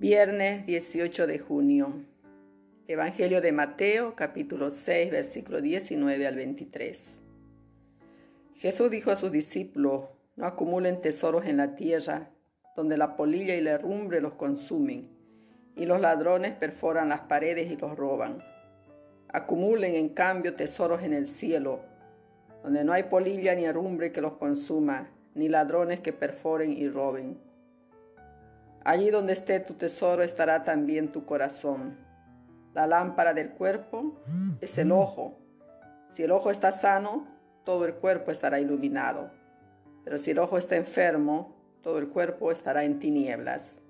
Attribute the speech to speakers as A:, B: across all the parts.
A: Viernes 18 de junio. Evangelio de Mateo, capítulo 6, versículo 19 al 23. Jesús dijo a sus discípulos, no acumulen tesoros en la tierra, donde la polilla y la herrumbre los consumen, y los ladrones perforan las paredes y los roban. Acumulen en cambio tesoros en el cielo, donde no hay polilla ni herrumbre que los consuma, ni ladrones que perforen y roben Allí donde esté tu tesoro estará también tu corazón. La lámpara del cuerpo es el ojo. Si el ojo está sano, todo el cuerpo estará iluminado. Pero si el ojo está enfermo, todo el cuerpo estará en tinieblas.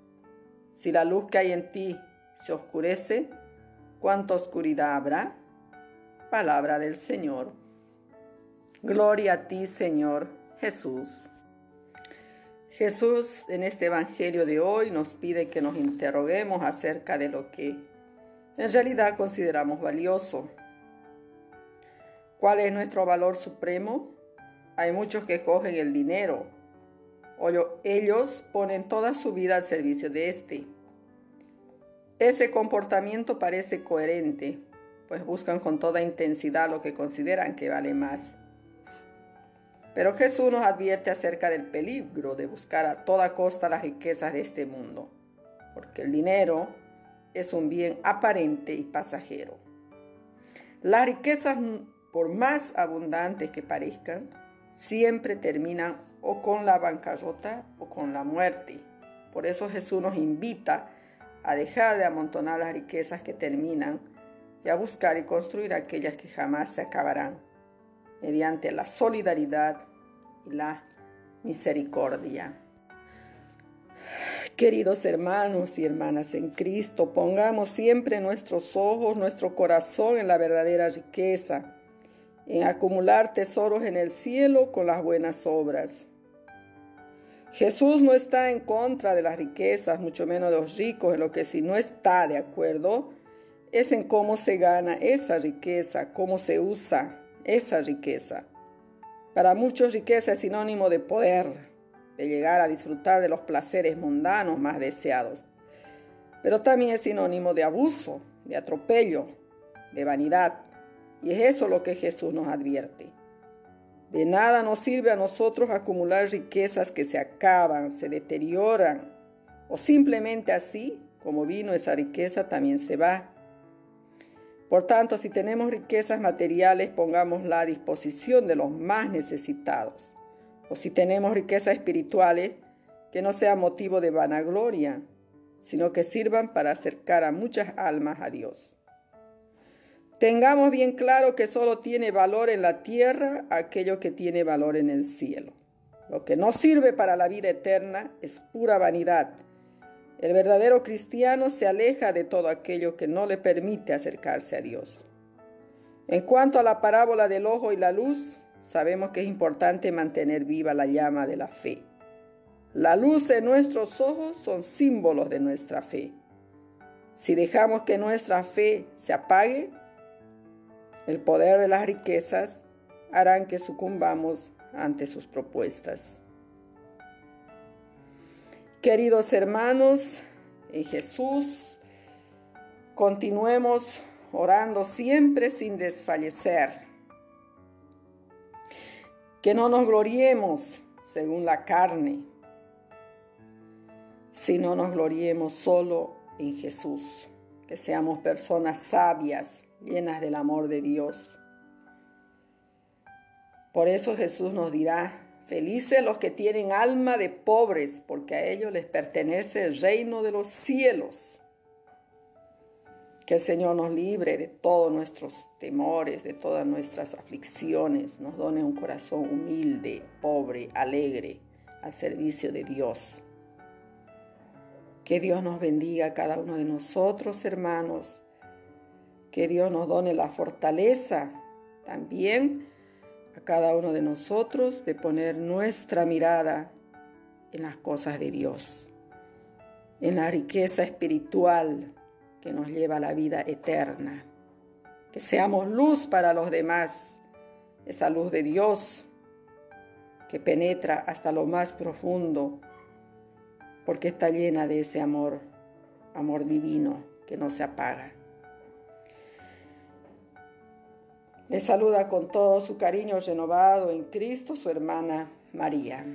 A: Si la luz que hay en ti se oscurece, ¿cuánta oscuridad habrá? Palabra del Señor. Gloria a ti, Señor Jesús. Jesús en este Evangelio de hoy nos pide que nos interroguemos acerca de lo que en realidad consideramos valioso. ¿Cuál es nuestro valor supremo? Hay muchos que cogen el dinero. O ellos ponen toda su vida al servicio de este. Ese comportamiento parece coherente, pues buscan con toda intensidad lo que consideran que vale más. Pero Jesús nos advierte acerca del peligro de buscar a toda costa las riquezas de este mundo, porque el dinero es un bien aparente y pasajero. Las riquezas, por más abundantes que parezcan, siempre terminan o con la bancarrota o con la muerte. Por eso Jesús nos invita a dejar de amontonar las riquezas que terminan y a buscar y construir aquellas que jamás se acabarán mediante la solidaridad y la misericordia. Queridos hermanos y hermanas en Cristo, pongamos siempre nuestros ojos, nuestro corazón en la verdadera riqueza, en acumular tesoros en el cielo con las buenas obras. Jesús no está en contra de las riquezas, mucho menos de los ricos, en lo que si no está de acuerdo es en cómo se gana esa riqueza, cómo se usa esa riqueza. Para muchos riqueza es sinónimo de poder, de llegar a disfrutar de los placeres mundanos más deseados. Pero también es sinónimo de abuso, de atropello, de vanidad. Y es eso lo que Jesús nos advierte. De nada nos sirve a nosotros acumular riquezas que se acaban, se deterioran, o simplemente así, como vino esa riqueza, también se va. Por tanto, si tenemos riquezas materiales, pongámosla a disposición de los más necesitados. O si tenemos riquezas espirituales, que no sea motivo de vanagloria, sino que sirvan para acercar a muchas almas a Dios. Tengamos bien claro que solo tiene valor en la tierra aquello que tiene valor en el cielo. Lo que no sirve para la vida eterna es pura vanidad el verdadero cristiano se aleja de todo aquello que no le permite acercarse a Dios. En cuanto a la parábola del ojo y la luz, sabemos que es importante mantener viva la llama de la fe. La luz en nuestros ojos son símbolos de nuestra fe. Si dejamos que nuestra fe se apague, el poder de las riquezas harán que sucumbamos ante sus propuestas. Queridos hermanos en Jesús, continuemos orando siempre sin desfallecer. Que no nos gloriemos según la carne, sino nos gloriemos solo en Jesús. Que seamos personas sabias, llenas del amor de Dios. Por eso Jesús nos dirá, Felices los que tienen alma de pobres, porque a ellos les pertenece el reino de los cielos. Que el Señor nos libre de todos nuestros temores, de todas nuestras aflicciones, nos done un corazón humilde, pobre, alegre, al servicio de Dios. Que Dios nos bendiga a cada uno de nosotros, hermanos. Que Dios nos done la fortaleza también a cada uno de nosotros de poner nuestra mirada en las cosas de Dios, en la riqueza espiritual que nos lleva a la vida eterna. Que seamos luz para los demás, esa luz de Dios que penetra hasta lo más profundo, porque está llena de ese amor amor divino que no se apaga. Le saluda con todo su cariño renovado en Cristo su hermana María.